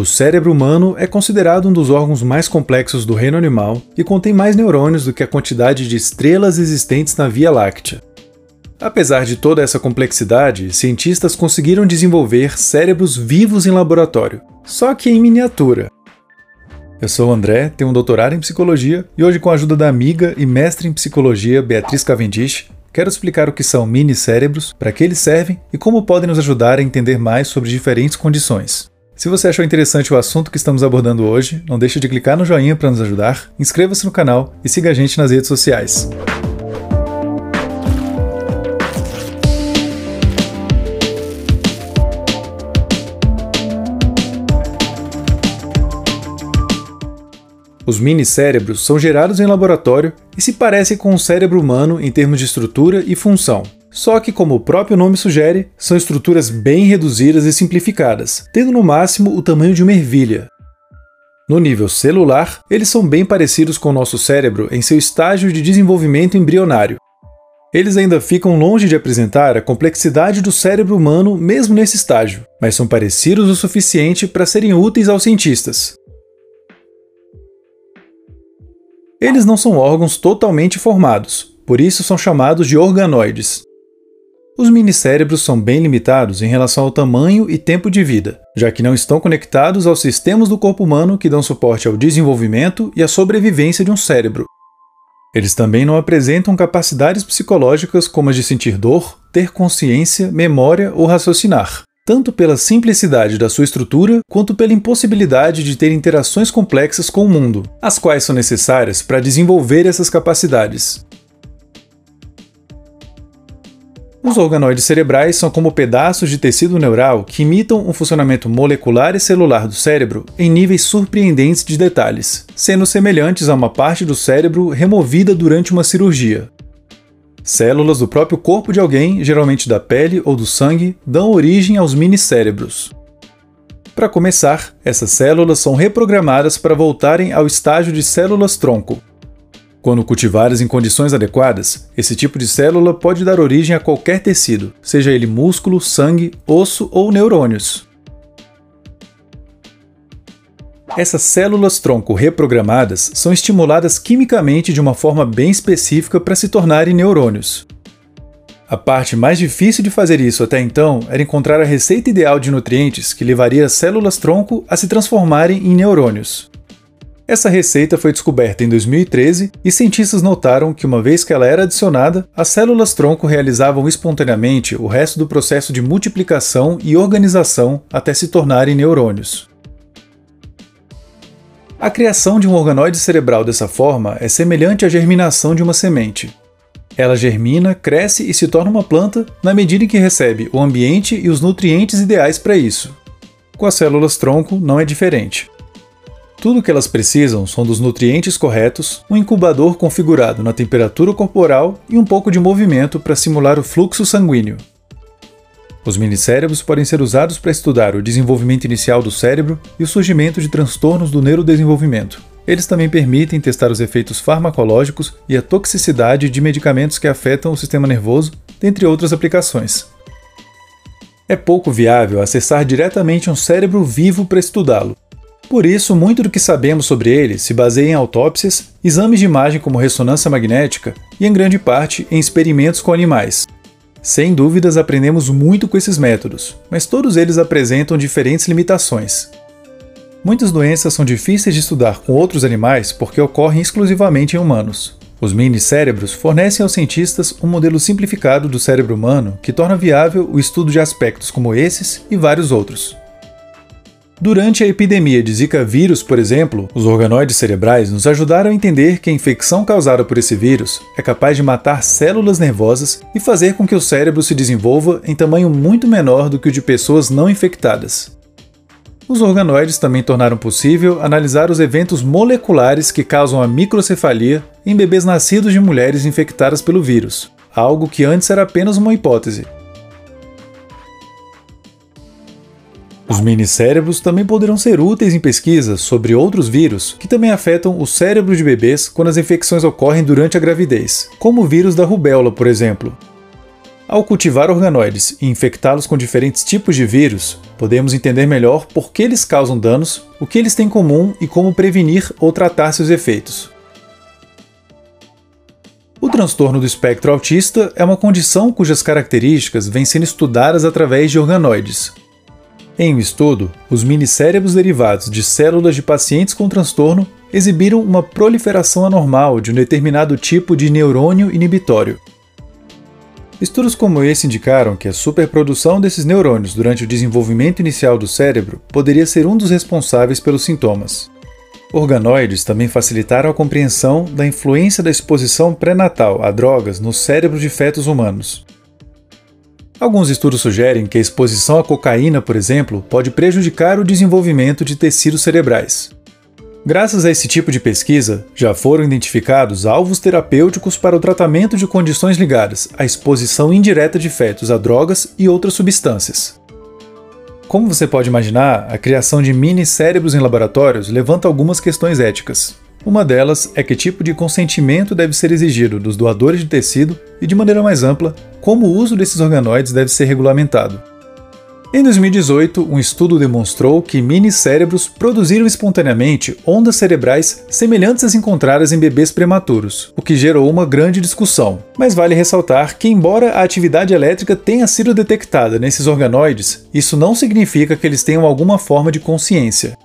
O cérebro humano é considerado um dos órgãos mais complexos do reino animal e contém mais neurônios do que a quantidade de estrelas existentes na Via Láctea. Apesar de toda essa complexidade, cientistas conseguiram desenvolver cérebros vivos em laboratório, só que em miniatura. Eu sou o André, tenho um doutorado em psicologia e hoje, com a ajuda da amiga e mestre em psicologia Beatriz Cavendish, quero explicar o que são mini-cérebros, para que eles servem e como podem nos ajudar a entender mais sobre diferentes condições. Se você achou interessante o assunto que estamos abordando hoje, não deixe de clicar no joinha para nos ajudar, inscreva-se no canal e siga a gente nas redes sociais. Os mini-cérebros são gerados em laboratório e se parecem com o cérebro humano em termos de estrutura e função. Só que, como o próprio nome sugere, são estruturas bem reduzidas e simplificadas, tendo no máximo o tamanho de uma ervilha. No nível celular, eles são bem parecidos com o nosso cérebro em seu estágio de desenvolvimento embrionário. Eles ainda ficam longe de apresentar a complexidade do cérebro humano mesmo nesse estágio, mas são parecidos o suficiente para serem úteis aos cientistas. Eles não são órgãos totalmente formados, por isso são chamados de organoides. Os minicérebros são bem limitados em relação ao tamanho e tempo de vida, já que não estão conectados aos sistemas do corpo humano que dão suporte ao desenvolvimento e à sobrevivência de um cérebro. Eles também não apresentam capacidades psicológicas como as de sentir dor, ter consciência, memória ou raciocinar tanto pela simplicidade da sua estrutura quanto pela impossibilidade de ter interações complexas com o mundo, as quais são necessárias para desenvolver essas capacidades. Os organoides cerebrais são como pedaços de tecido neural que imitam um funcionamento molecular e celular do cérebro em níveis surpreendentes de detalhes, sendo semelhantes a uma parte do cérebro removida durante uma cirurgia. Células do próprio corpo de alguém, geralmente da pele ou do sangue, dão origem aos minicérebros. Para começar, essas células são reprogramadas para voltarem ao estágio de células-tronco. Quando cultivadas em condições adequadas, esse tipo de célula pode dar origem a qualquer tecido, seja ele músculo, sangue, osso ou neurônios. Essas células-tronco reprogramadas são estimuladas quimicamente de uma forma bem específica para se tornarem neurônios. A parte mais difícil de fazer isso até então era encontrar a receita ideal de nutrientes que levaria as células-tronco a se transformarem em neurônios. Essa receita foi descoberta em 2013 e cientistas notaram que, uma vez que ela era adicionada, as células-tronco realizavam espontaneamente o resto do processo de multiplicação e organização até se tornarem neurônios. A criação de um organoide cerebral dessa forma é semelhante à germinação de uma semente. Ela germina, cresce e se torna uma planta na medida em que recebe o ambiente e os nutrientes ideais para isso. Com as células tronco não é diferente. Tudo o que elas precisam são dos nutrientes corretos, um incubador configurado na temperatura corporal e um pouco de movimento para simular o fluxo sanguíneo. Os minicérebros podem ser usados para estudar o desenvolvimento inicial do cérebro e o surgimento de transtornos do neurodesenvolvimento. Eles também permitem testar os efeitos farmacológicos e a toxicidade de medicamentos que afetam o sistema nervoso, dentre outras aplicações. É pouco viável acessar diretamente um cérebro vivo para estudá-lo. Por isso, muito do que sabemos sobre ele se baseia em autópsias, exames de imagem como ressonância magnética e, em grande parte, em experimentos com animais. Sem dúvidas, aprendemos muito com esses métodos, mas todos eles apresentam diferentes limitações. Muitas doenças são difíceis de estudar com outros animais porque ocorrem exclusivamente em humanos. Os mini-cérebros fornecem aos cientistas um modelo simplificado do cérebro humano que torna viável o estudo de aspectos como esses e vários outros. Durante a epidemia de Zika vírus, por exemplo, os organoides cerebrais nos ajudaram a entender que a infecção causada por esse vírus é capaz de matar células nervosas e fazer com que o cérebro se desenvolva em tamanho muito menor do que o de pessoas não infectadas. Os organoides também tornaram possível analisar os eventos moleculares que causam a microcefalia em bebês nascidos de mulheres infectadas pelo vírus, algo que antes era apenas uma hipótese. Os minicérebros também poderão ser úteis em pesquisas sobre outros vírus que também afetam o cérebro de bebês quando as infecções ocorrem durante a gravidez, como o vírus da rubéola, por exemplo. Ao cultivar organoides e infectá-los com diferentes tipos de vírus, podemos entender melhor por que eles causam danos, o que eles têm em comum e como prevenir ou tratar seus efeitos. O transtorno do espectro autista é uma condição cujas características vêm sendo estudadas através de organoides. Em um estudo, os minicérebros derivados de células de pacientes com transtorno exibiram uma proliferação anormal de um determinado tipo de neurônio inibitório. Estudos como esse indicaram que a superprodução desses neurônios durante o desenvolvimento inicial do cérebro poderia ser um dos responsáveis pelos sintomas. Organoides também facilitaram a compreensão da influência da exposição pré-natal a drogas no cérebro de fetos humanos. Alguns estudos sugerem que a exposição à cocaína, por exemplo, pode prejudicar o desenvolvimento de tecidos cerebrais. Graças a esse tipo de pesquisa, já foram identificados alvos terapêuticos para o tratamento de condições ligadas à exposição indireta de fetos a drogas e outras substâncias. Como você pode imaginar, a criação de mini cérebros em laboratórios levanta algumas questões éticas. Uma delas é que tipo de consentimento deve ser exigido dos doadores de tecido e, de maneira mais ampla, como o uso desses organoides deve ser regulamentado. Em 2018, um estudo demonstrou que mini-cérebros produziram espontaneamente ondas cerebrais semelhantes às encontradas em bebês prematuros, o que gerou uma grande discussão. Mas vale ressaltar que, embora a atividade elétrica tenha sido detectada nesses organoides, isso não significa que eles tenham alguma forma de consciência.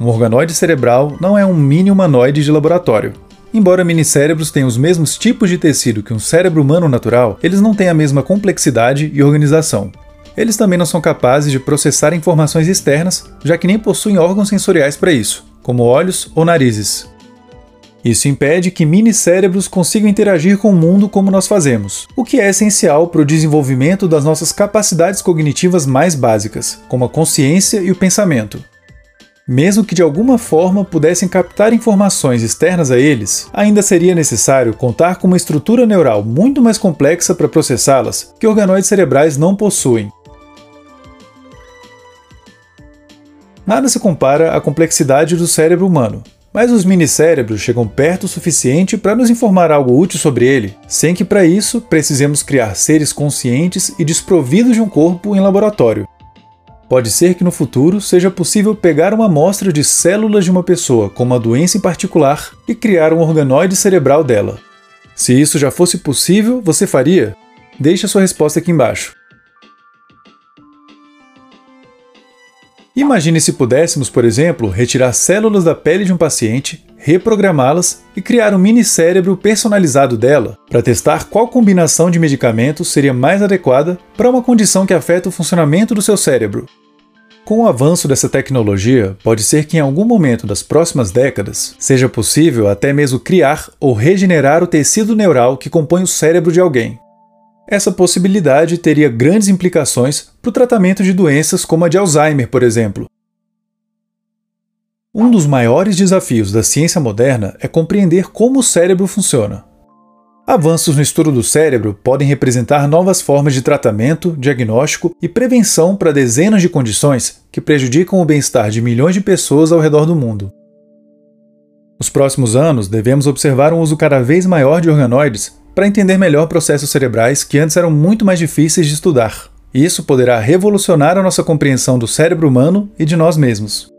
Um organoide cerebral não é um mini humanoide de laboratório. Embora minicérebros tenham os mesmos tipos de tecido que um cérebro humano natural, eles não têm a mesma complexidade e organização. Eles também não são capazes de processar informações externas, já que nem possuem órgãos sensoriais para isso, como olhos ou narizes. Isso impede que mini-cérebros consigam interagir com o mundo como nós fazemos, o que é essencial para o desenvolvimento das nossas capacidades cognitivas mais básicas, como a consciência e o pensamento. Mesmo que de alguma forma pudessem captar informações externas a eles, ainda seria necessário contar com uma estrutura neural muito mais complexa para processá-las que organoides cerebrais não possuem, Nada se compara à complexidade do cérebro humano, mas os minicérebros chegam perto o suficiente para nos informar algo útil sobre ele, sem que para isso precisemos criar seres conscientes e desprovidos de um corpo em laboratório. Pode ser que no futuro seja possível pegar uma amostra de células de uma pessoa com uma doença em particular e criar um organoide cerebral dela. Se isso já fosse possível, você faria? Deixe a sua resposta aqui embaixo. Imagine se pudéssemos, por exemplo, retirar células da pele de um paciente, reprogramá-las e criar um mini cérebro personalizado dela para testar qual combinação de medicamentos seria mais adequada para uma condição que afeta o funcionamento do seu cérebro. Com o avanço dessa tecnologia, pode ser que em algum momento das próximas décadas seja possível até mesmo criar ou regenerar o tecido neural que compõe o cérebro de alguém. Essa possibilidade teria grandes implicações para o tratamento de doenças como a de Alzheimer, por exemplo. Um dos maiores desafios da ciência moderna é compreender como o cérebro funciona. Avanços no estudo do cérebro podem representar novas formas de tratamento, diagnóstico e prevenção para dezenas de condições que prejudicam o bem-estar de milhões de pessoas ao redor do mundo. Nos próximos anos, devemos observar um uso cada vez maior de organoides para entender melhor processos cerebrais que antes eram muito mais difíceis de estudar. Isso poderá revolucionar a nossa compreensão do cérebro humano e de nós mesmos.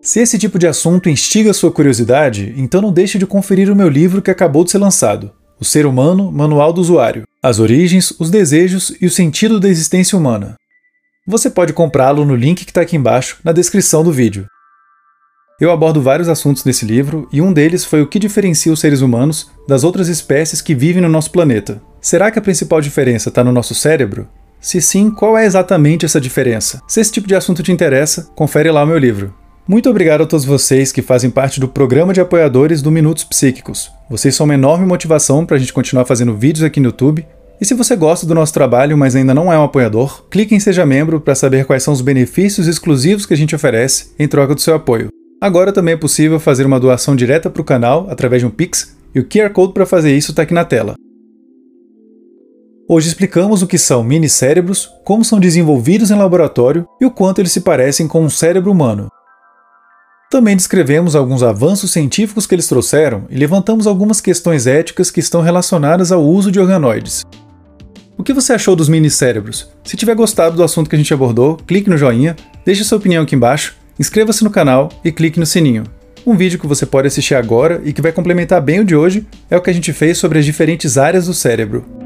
Se esse tipo de assunto instiga sua curiosidade, então não deixe de conferir o meu livro que acabou de ser lançado, O Ser Humano Manual do Usuário: As Origens, os Desejos e o Sentido da Existência Humana. Você pode comprá-lo no link que está aqui embaixo, na descrição do vídeo. Eu abordo vários assuntos nesse livro e um deles foi o que diferencia os seres humanos das outras espécies que vivem no nosso planeta. Será que a principal diferença está no nosso cérebro? Se sim, qual é exatamente essa diferença? Se esse tipo de assunto te interessa, confere lá o meu livro. Muito obrigado a todos vocês que fazem parte do programa de apoiadores do Minutos Psíquicos. Vocês são uma enorme motivação para a gente continuar fazendo vídeos aqui no YouTube. E se você gosta do nosso trabalho, mas ainda não é um apoiador, clique em Seja Membro para saber quais são os benefícios exclusivos que a gente oferece em troca do seu apoio. Agora também é possível fazer uma doação direta para o canal através de um Pix, e o QR Code para fazer isso está aqui na tela. Hoje explicamos o que são mini-cérebros, como são desenvolvidos em laboratório e o quanto eles se parecem com um cérebro humano. Também descrevemos alguns avanços científicos que eles trouxeram e levantamos algumas questões éticas que estão relacionadas ao uso de organoides. O que você achou dos mini-cérebros? Se tiver gostado do assunto que a gente abordou, clique no joinha, deixe sua opinião aqui embaixo, inscreva-se no canal e clique no sininho. Um vídeo que você pode assistir agora e que vai complementar bem o de hoje é o que a gente fez sobre as diferentes áreas do cérebro.